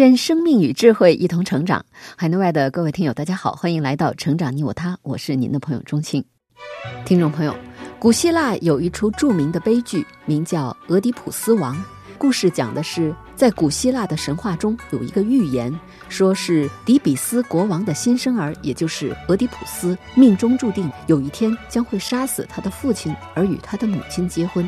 愿生命与智慧一同成长。海内外的各位听友，大家好，欢迎来到《成长你我他》，我是您的朋友钟庆。听众朋友，古希腊有一出著名的悲剧，名叫《俄狄浦斯王》。故事讲的是，在古希腊的神话中，有一个预言，说是底比斯国王的新生儿，也就是俄狄浦斯，命中注定有一天将会杀死他的父亲，而与他的母亲结婚。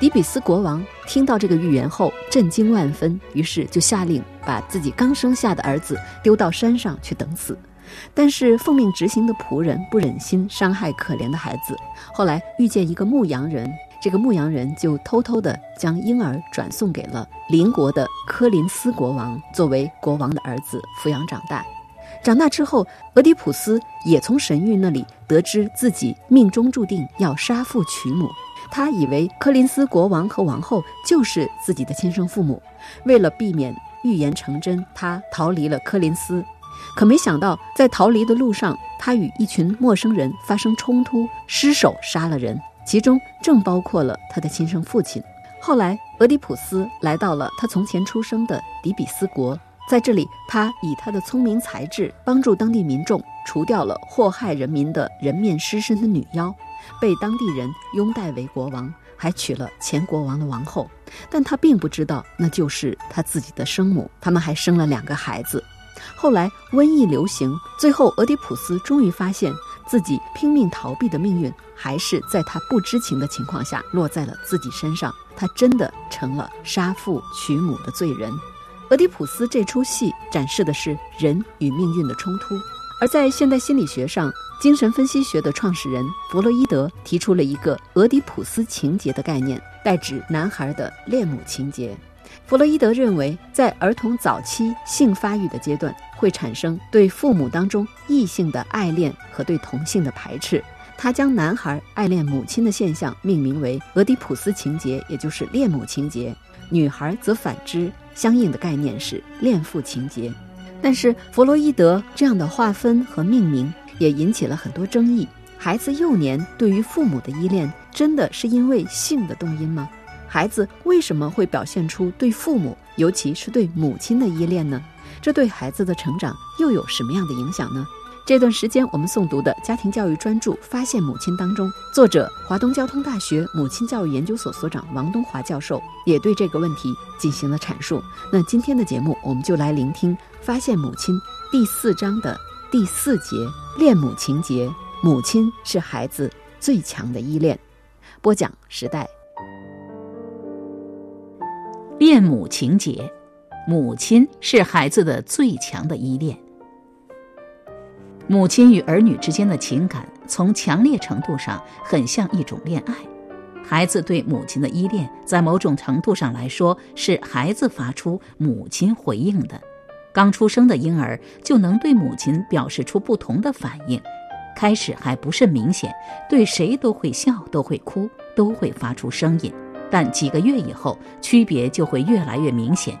迪比斯国王听到这个预言后，震惊万分，于是就下令把自己刚生下的儿子丢到山上去等死。但是奉命执行的仆人不忍心伤害可怜的孩子，后来遇见一个牧羊人，这个牧羊人就偷偷地将婴儿转送给了邻国的科林斯国王，作为国王的儿子抚养长大。长大之后，俄狄浦斯也从神谕那里得知自己命中注定要杀父娶母。他以为柯林斯国王和王后就是自己的亲生父母，为了避免预言成真，他逃离了柯林斯。可没想到，在逃离的路上，他与一群陌生人发生冲突，失手杀了人，其中正包括了他的亲生父亲。后来，俄狄浦斯来到了他从前出生的底比斯国，在这里，他以他的聪明才智帮助当地民众除掉了祸害人民的人面狮身的女妖。被当地人拥戴为国王，还娶了前国王的王后，但他并不知道那就是他自己的生母。他们还生了两个孩子。后来瘟疫流行，最后俄狄浦斯终于发现自己拼命逃避的命运，还是在他不知情的情况下落在了自己身上。他真的成了杀父娶母的罪人。俄狄浦斯这出戏展示的是人与命运的冲突，而在现代心理学上。精神分析学的创始人弗洛伊德提出了一个俄狄浦斯情节的概念，代指男孩的恋母情节。弗洛伊德认为，在儿童早期性发育的阶段，会产生对父母当中异性的爱恋和对同性的排斥。他将男孩爱恋母亲的现象命名为俄狄浦斯情节，也就是恋母情节；女孩则反之，相应的概念是恋父情节。但是，弗洛伊德这样的划分和命名。也引起了很多争议。孩子幼年对于父母的依恋，真的是因为性的动因吗？孩子为什么会表现出对父母，尤其是对母亲的依恋呢？这对孩子的成长又有什么样的影响呢？这段时间我们诵读的家庭教育专著《发现母亲》当中，作者华东交通大学母亲教育研究所所长王东华教授也对这个问题进行了阐述。那今天的节目，我们就来聆听《发现母亲》第四章的。第四节恋母情节，母亲是孩子最强的依恋。播讲时代。恋母情节，母亲是孩子的最强的依恋。母亲与儿女之间的情感，从强烈程度上很像一种恋爱。孩子对母亲的依恋，在某种程度上来说，是孩子发出，母亲回应的。刚出生的婴儿就能对母亲表示出不同的反应，开始还不甚明显，对谁都会笑，都会哭，都会发出声音。但几个月以后，区别就会越来越明显。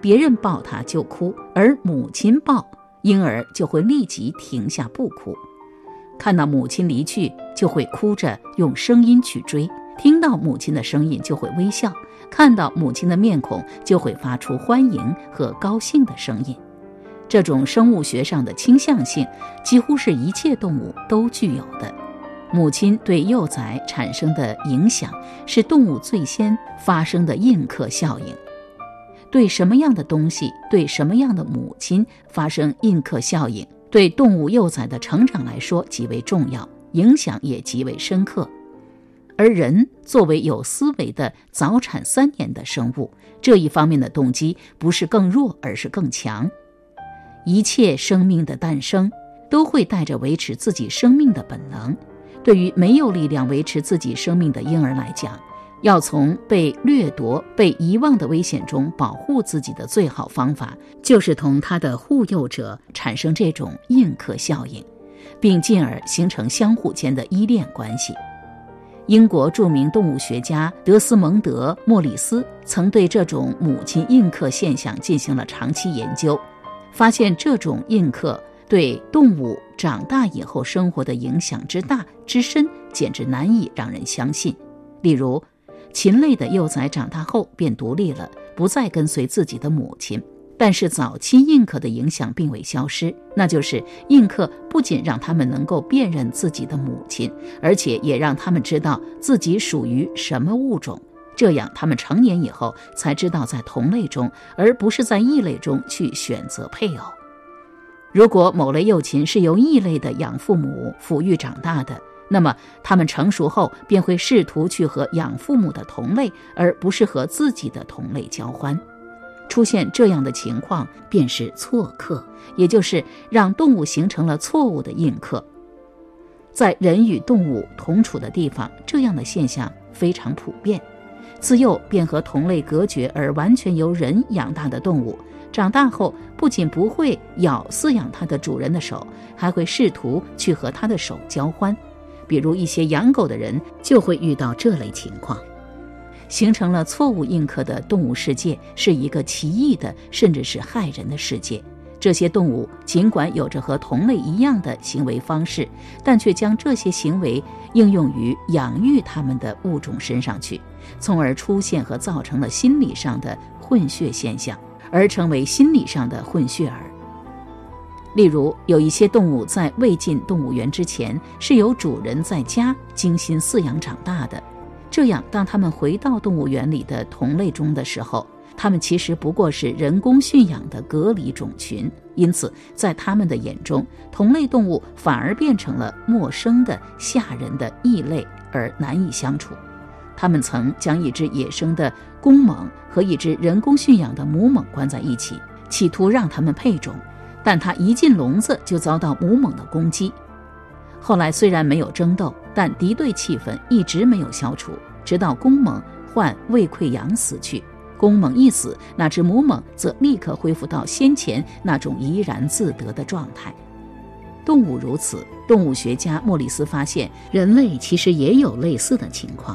别人抱他就哭，而母亲抱婴儿就会立即停下不哭。看到母亲离去，就会哭着用声音去追；听到母亲的声音，就会微笑。看到母亲的面孔，就会发出欢迎和高兴的声音。这种生物学上的倾向性，几乎是一切动物都具有的。母亲对幼崽产生的影响，是动物最先发生的印刻效应。对什么样的东西，对什么样的母亲发生印刻效应，对动物幼崽的成长来说极为重要，影响也极为深刻。而人作为有思维的早产三年的生物，这一方面的动机不是更弱，而是更强。一切生命的诞生都会带着维持自己生命的本能。对于没有力量维持自己生命的婴儿来讲，要从被掠夺、被遗忘的危险中保护自己的最好方法，就是同他的护佑者产生这种印刻效应，并进而形成相互间的依恋关系。英国著名动物学家德斯蒙德·莫里斯曾对这种母亲印刻现象进行了长期研究，发现这种印刻对动物长大以后生活的影响之大之深，简直难以让人相信。例如，禽类的幼崽长大后便独立了，不再跟随自己的母亲。但是早期印刻的影响并未消失，那就是印刻不仅让他们能够辨认自己的母亲，而且也让他们知道自己属于什么物种。这样，他们成年以后才知道在同类中，而不是在异类中去选择配偶。如果某类幼禽是由异类的养父母抚育长大的，那么它们成熟后便会试图去和养父母的同类，而不是和自己的同类交欢。出现这样的情况，便是错刻，也就是让动物形成了错误的印刻。在人与动物同处的地方，这样的现象非常普遍。自幼便和同类隔绝而完全由人养大的动物，长大后不仅不会咬饲养它的主人的手，还会试图去和它的手交欢。比如一些养狗的人就会遇到这类情况。形成了错误印刻的动物世界是一个奇异的，甚至是害人的世界。这些动物尽管有着和同类一样的行为方式，但却将这些行为应用于养育它们的物种身上去，从而出现和造成了心理上的混血现象，而成为心理上的混血儿。例如，有一些动物在未进动物园之前是由主人在家精心饲养长大的。这样，当他们回到动物园里的同类中的时候，他们其实不过是人工驯养的隔离种群。因此，在他们的眼中，同类动物反而变成了陌生的、吓人的异类，而难以相处。他们曾将一只野生的公猛和一只人工驯养的母猛关在一起，企图让它们配种，但它一进笼子就遭到母猛的攻击。后来虽然没有争斗，但敌对气氛一直没有消除，直到公猛患胃溃疡死去。公猛一死，那只母猛则立刻恢复到先前那种怡然自得的状态。动物如此，动物学家莫里斯发现，人类其实也有类似的情况。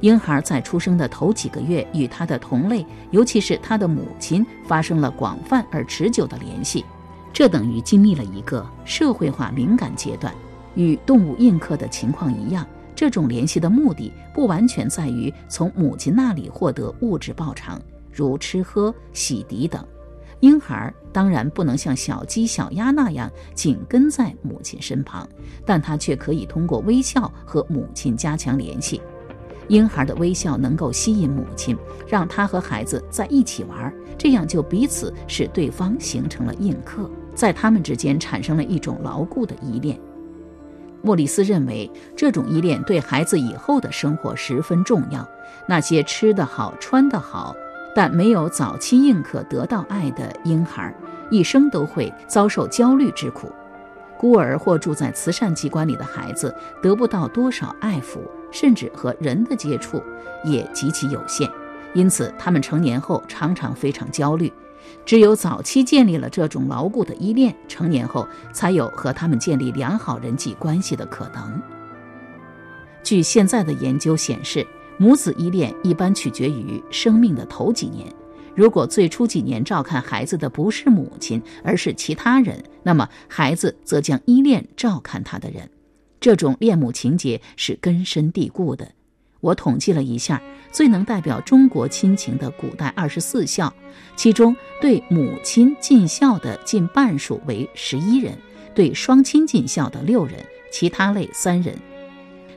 婴孩在出生的头几个月，与他的同类，尤其是他的母亲，发生了广泛而持久的联系，这等于经历了一个社会化敏感阶段。与动物印刻的情况一样，这种联系的目的不完全在于从母亲那里获得物质报偿，如吃喝、洗涤等。婴孩当然不能像小鸡、小鸭那样紧跟在母亲身旁，但他却可以通过微笑和母亲加强联系。婴孩的微笑能够吸引母亲，让他和孩子在一起玩，这样就彼此使对方形成了印刻，在他们之间产生了一种牢固的依恋。莫里斯认为，这种依恋对孩子以后的生活十分重要。那些吃得好、穿得好，但没有早期应可得到爱的婴孩，一生都会遭受焦虑之苦。孤儿或住在慈善机关里的孩子，得不到多少爱抚，甚至和人的接触也极其有限，因此他们成年后常常非常焦虑。只有早期建立了这种牢固的依恋，成年后才有和他们建立良好人际关系的可能。据现在的研究显示，母子依恋一般取决于生命的头几年。如果最初几年照看孩子的不是母亲，而是其他人，那么孩子则将依恋照看他的人。这种恋母情结是根深蒂固的。我统计了一下，最能代表中国亲情的古代二十四孝，其中对母亲尽孝的近半数为十一人，对双亲尽孝的六人，其他类三人，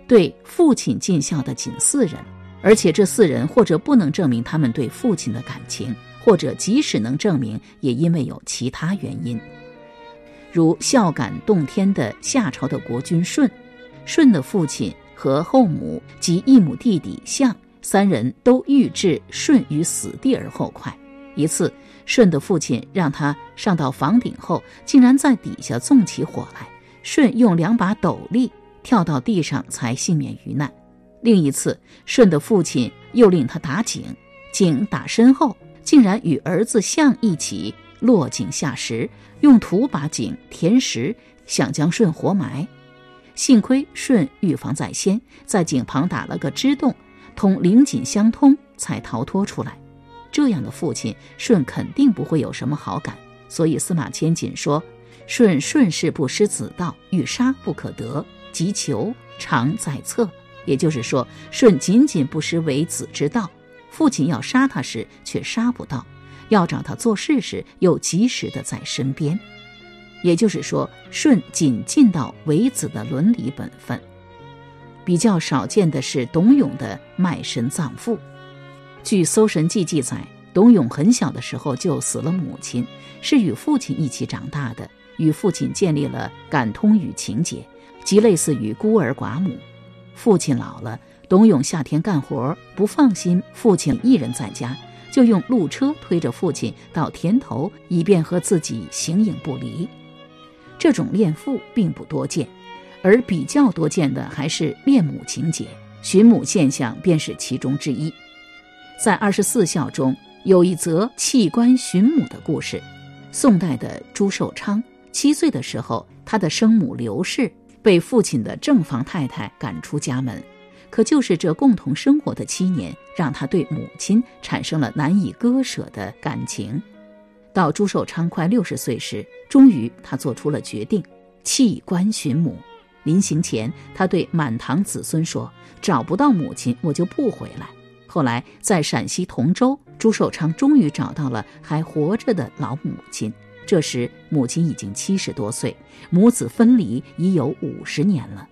对父亲尽孝的仅四人。而且这四人或者不能证明他们对父亲的感情，或者即使能证明，也因为有其他原因，如孝感动天的夏朝的国君舜，舜的父亲。和后母及异母弟弟象三人都欲置舜于死地而后快。一次，舜的父亲让他上到房顶后，竟然在底下纵起火来。舜用两把斗笠跳到地上，才幸免于难。另一次，舜的父亲又令他打井，井打深后，竟然与儿子象一起落井下石，用土把井填实，想将舜活埋。幸亏舜预防在先，在井旁打了个支洞，同灵井相通，才逃脱出来。这样的父亲，舜肯定不会有什么好感。所以司马迁仅说：“舜顺势不失子道，欲杀不可得，急求常在侧。”也就是说，舜仅仅不失为子之道，父亲要杀他时却杀不到，要找他做事时又及时的在身边。也就是说，舜仅尽到为子的伦理本分。比较少见的是董永的卖身葬父。据《搜神记》记载，董永很小的时候就死了母亲，是与父亲一起长大的，与父亲建立了感通与情结，即类似于孤儿寡母。父亲老了，董永夏天干活不放心父亲一人在家，就用路车推着父亲到田头，以便和自己形影不离。这种恋父并不多见，而比较多见的还是恋母情节，寻母现象便是其中之一。在二十四孝中有一则弃官寻母的故事。宋代的朱寿昌七岁的时候，他的生母刘氏被父亲的正房太太赶出家门，可就是这共同生活的七年，让他对母亲产生了难以割舍的感情。到朱寿昌快六十岁时，终于他做出了决定，弃官寻母。临行前，他对满堂子孙说：“找不到母亲，我就不回来。”后来，在陕西同州，朱寿昌终于找到了还活着的老母亲。这时，母亲已经七十多岁，母子分离已有五十年了。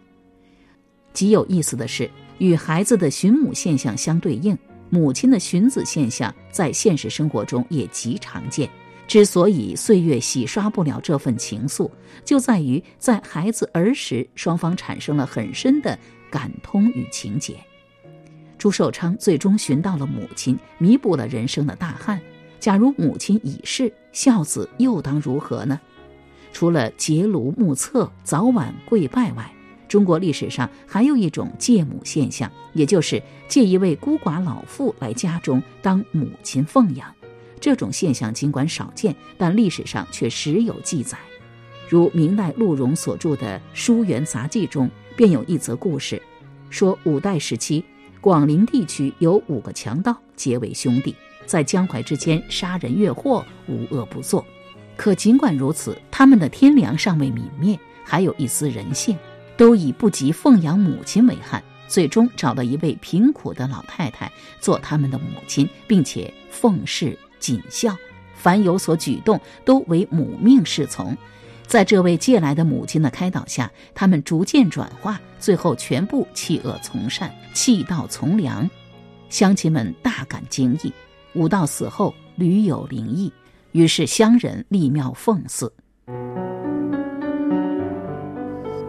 极有意思的是，与孩子的寻母现象相对应，母亲的寻子现象在现实生活中也极常见。之所以岁月洗刷不了这份情愫，就在于在孩子儿时，双方产生了很深的感通与情结。朱寿昌最终寻到了母亲，弥补了人生的大憾。假如母亲已逝，孝子又当如何呢？除了结庐目测、早晚跪拜外，中国历史上还有一种借母现象，也就是借一位孤寡老妇来家中当母亲奉养。这种现象尽管少见，但历史上却时有记载。如明代陆荣所著的《书园杂记》中，便有一则故事，说五代时期，广陵地区有五个强盗结为兄弟，在江淮之间杀人越货，无恶不作。可尽管如此，他们的天良尚未泯灭，还有一丝人性，都以不及奉养母亲为憾。最终找到一位贫苦的老太太做他们的母亲，并且奉侍。谨孝，凡有所举动都为母命侍从。在这位借来的母亲的开导下，他们逐渐转化，最后全部弃恶从善，弃道从良。乡亲们大感惊异。武道死后屡有灵异，于是乡人立庙奉祀。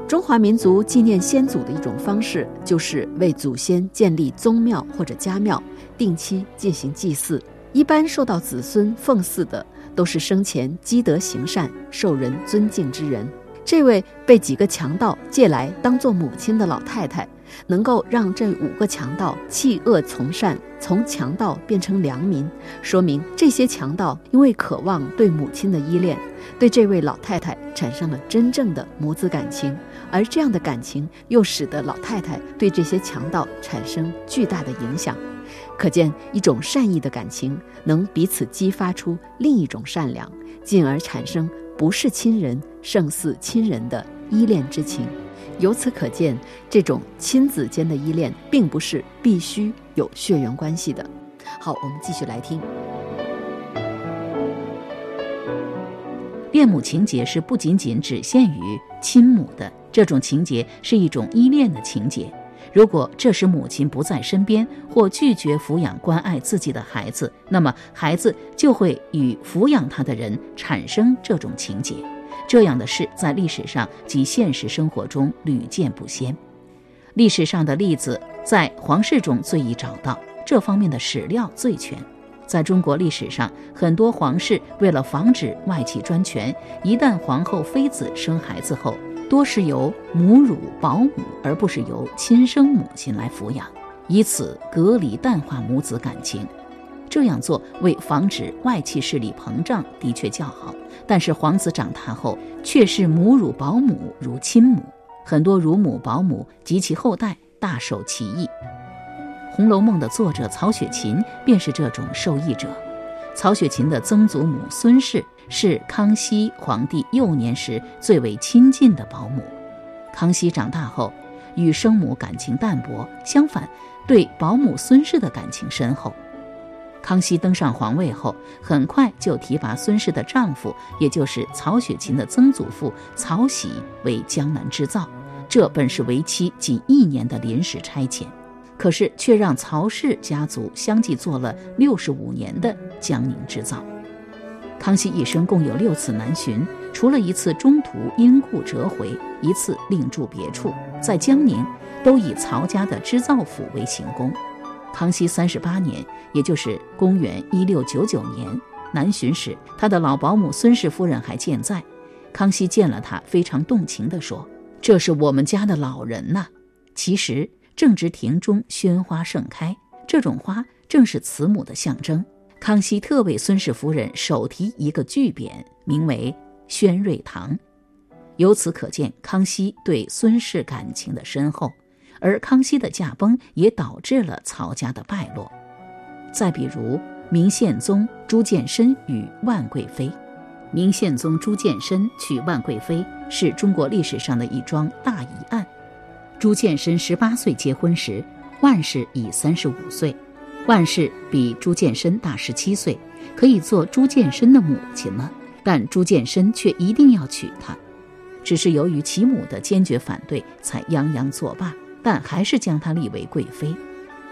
中华民族纪念先祖的一种方式，就是为祖先建立宗庙或者家庙，定期进行祭祀。一般受到子孙奉祀的，都是生前积德行善、受人尊敬之人。这位被几个强盗借来当做母亲的老太太，能够让这五个强盗弃恶从善，从强盗变成良民，说明这些强盗因为渴望对母亲的依恋，对这位老太太产生了真正的母子感情，而这样的感情又使得老太太对这些强盗产生巨大的影响。可见，一种善意的感情能彼此激发出另一种善良，进而产生不是亲人胜似亲人的依恋之情。由此可见，这种亲子间的依恋并不是必须有血缘关系的。好，我们继续来听。恋母情节是不仅仅只限于亲母的，这种情节是一种依恋的情节。如果这时母亲不在身边，或拒绝抚养关爱自己的孩子，那么孩子就会与抚养他的人产生这种情结。这样的事在历史上及现实生活中屡见不鲜。历史上的例子在皇室中最易找到，这方面的史料最全。在中国历史上，很多皇室为了防止外戚专权，一旦皇后妃子生孩子后，多是由母乳保姆，而不是由亲生母亲来抚养，以此隔离淡化母子感情。这样做为防止外戚势力膨胀的确较好，但是皇子长大后却是母乳保姆如亲母，很多乳母保姆及其后代大受其益。《红楼梦》的作者曹雪芹便是这种受益者。曹雪芹的曾祖母孙氏是康熙皇帝幼年时最为亲近的保姆。康熙长大后与生母感情淡薄，相反对保姆孙氏的感情深厚。康熙登上皇位后，很快就提拔孙氏的丈夫，也就是曹雪芹的曾祖父曹玺为江南织造。这本是为期仅一年的临时差遣，可是却让曹氏家族相继做了六十五年的江宁织造。康熙一生共有六次南巡，除了一次中途因故折回，一次另住别处，在江宁都以曹家的织造府为行宫。康熙三十八年，也就是公元一六九九年，南巡时，他的老保姆孙氏夫人还健在。康熙见了她，非常动情地说：“这是我们家的老人呐。”其实正值庭中鲜花盛开，这种花正是慈母的象征。康熙特为孙氏夫人手提一个巨匾，名为“宣瑞堂”，由此可见康熙对孙氏感情的深厚。而康熙的驾崩也导致了曹家的败落。再比如明宪宗朱见深与万贵妃，明宪宗朱见深娶万贵妃是中国历史上的一桩大疑案。朱见深十八岁结婚时，万氏已三十五岁，万氏比朱见深大十七岁，可以做朱见深的母亲了。但朱见深却一定要娶她，只是由于其母的坚决反对，才泱泱作罢。但还是将她立为贵妃。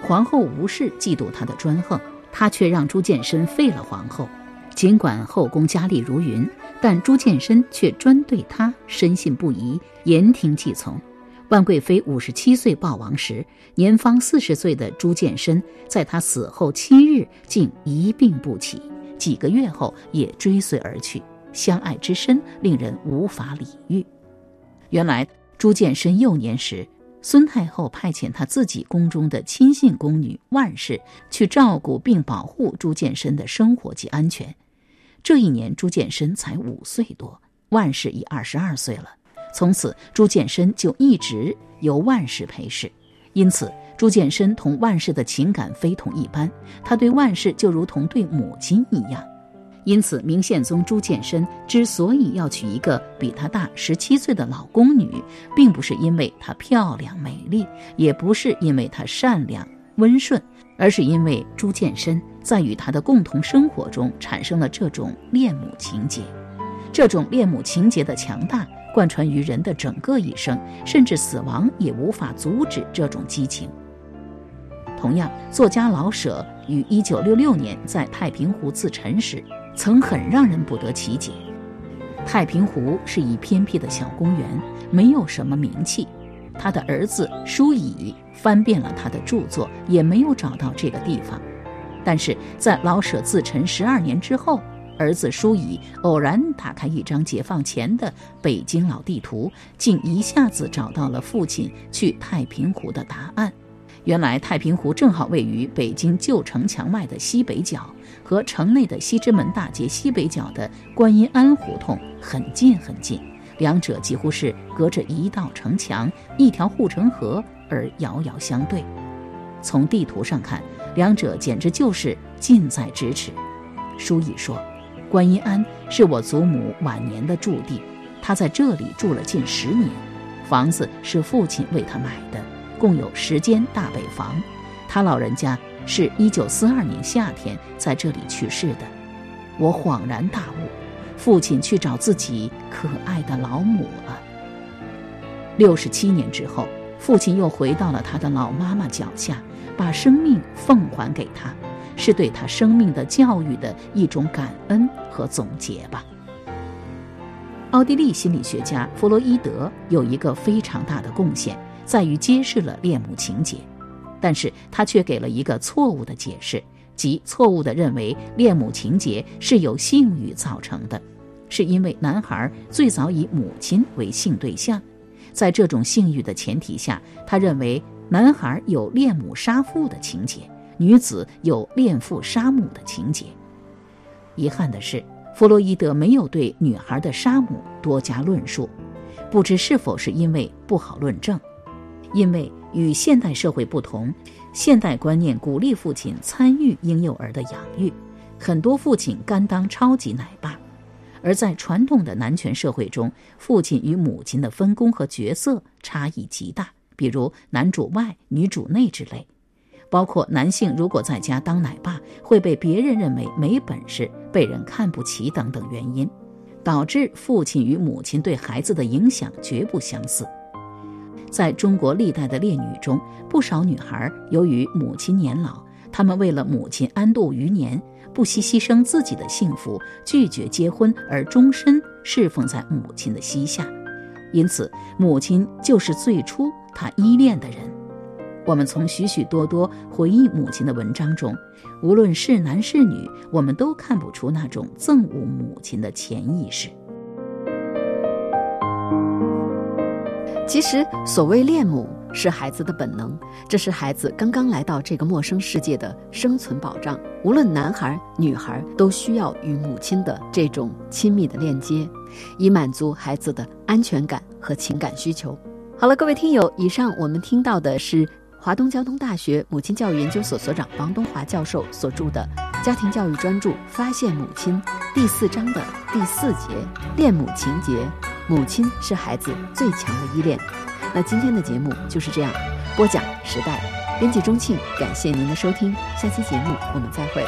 皇后吴氏嫉妒她的专横，她却让朱见深废了皇后。尽管后宫佳丽如云，但朱见深却专对她深信不疑，言听计从。万贵妃五十七岁暴亡时，年方四十岁的朱见深在她死后七日竟一病不起，几个月后也追随而去，相爱之深令人无法理喻。原来朱见深幼年时。孙太后派遣她自己宫中的亲信宫女万氏去照顾并保护朱见深的生活及安全。这一年，朱见深才五岁多，万氏已二十二岁了。从此，朱见深就一直由万氏陪侍。因此，朱见深同万氏的情感非同一般，他对万氏就如同对母亲一样。因此，明宪宗朱见深之所以要娶一个比他大十七岁的老宫女，并不是因为她漂亮美丽，也不是因为她善良温顺，而是因为朱见深在与他的共同生活中产生了这种恋母情结。这种恋母情结的强大，贯穿于人的整个一生，甚至死亡也无法阻止这种激情。同样，作家老舍于一九六六年在太平湖自沉时。曾很让人不得其解。太平湖是一偏僻的小公园，没有什么名气。他的儿子舒乙翻遍了他的著作，也没有找到这个地方。但是在老舍自沉十二年之后，儿子舒乙偶然打开一张解放前的北京老地图，竟一下子找到了父亲去太平湖的答案。原来太平湖正好位于北京旧城墙外的西北角，和城内的西直门大街西北角的观音庵胡同很近很近，两者几乎是隔着一道城墙、一条护城河而遥遥相对。从地图上看，两者简直就是近在咫尺。书乙说：“观音庵是我祖母晚年的驻地，她在这里住了近十年，房子是父亲为她买的。”共有十间大北房，他老人家是一九四二年夏天在这里去世的。我恍然大悟，父亲去找自己可爱的老母了。六十七年之后，父亲又回到了他的老妈妈脚下，把生命奉还给他，是对他生命的教育的一种感恩和总结吧。奥地利心理学家弗洛伊德有一个非常大的贡献。在于揭示了恋母情节，但是他却给了一个错误的解释，即错误地认为恋母情节是由性欲造成的。是因为男孩最早以母亲为性对象，在这种性欲的前提下，他认为男孩有恋母杀父的情节，女子有恋父杀母的情节。遗憾的是，弗洛伊德没有对女孩的杀母多加论述，不知是否是因为不好论证。因为与现代社会不同，现代观念鼓励父亲参与婴幼儿的养育，很多父亲甘当超级奶爸；而在传统的男权社会中，父亲与母亲的分工和角色差异极大，比如男主外女主内之类。包括男性如果在家当奶爸，会被别人认为没本事，被人看不起等等原因，导致父亲与母亲对孩子的影响绝不相似。在中国历代的烈女中，不少女孩由于母亲年老，她们为了母亲安度余年，不惜牺牲自己的幸福，拒绝结婚，而终身侍奉在母亲的膝下。因此，母亲就是最初她依恋的人。我们从许许多多回忆母亲的文章中，无论是男是女，我们都看不出那种憎恶母亲的潜意识。其实，所谓恋母是孩子的本能，这是孩子刚刚来到这个陌生世界的生存保障。无论男孩女孩，都需要与母亲的这种亲密的链接，以满足孩子的安全感和情感需求。好了，各位听友，以上我们听到的是华东交通大学母亲教育研究所所长王东华教授所著的《家庭教育专著：发现母亲》第四章的第四节“恋母情节”。母亲是孩子最强的依恋。那今天的节目就是这样，播讲时代，编辑钟庆，感谢您的收听，下期节目我们再会。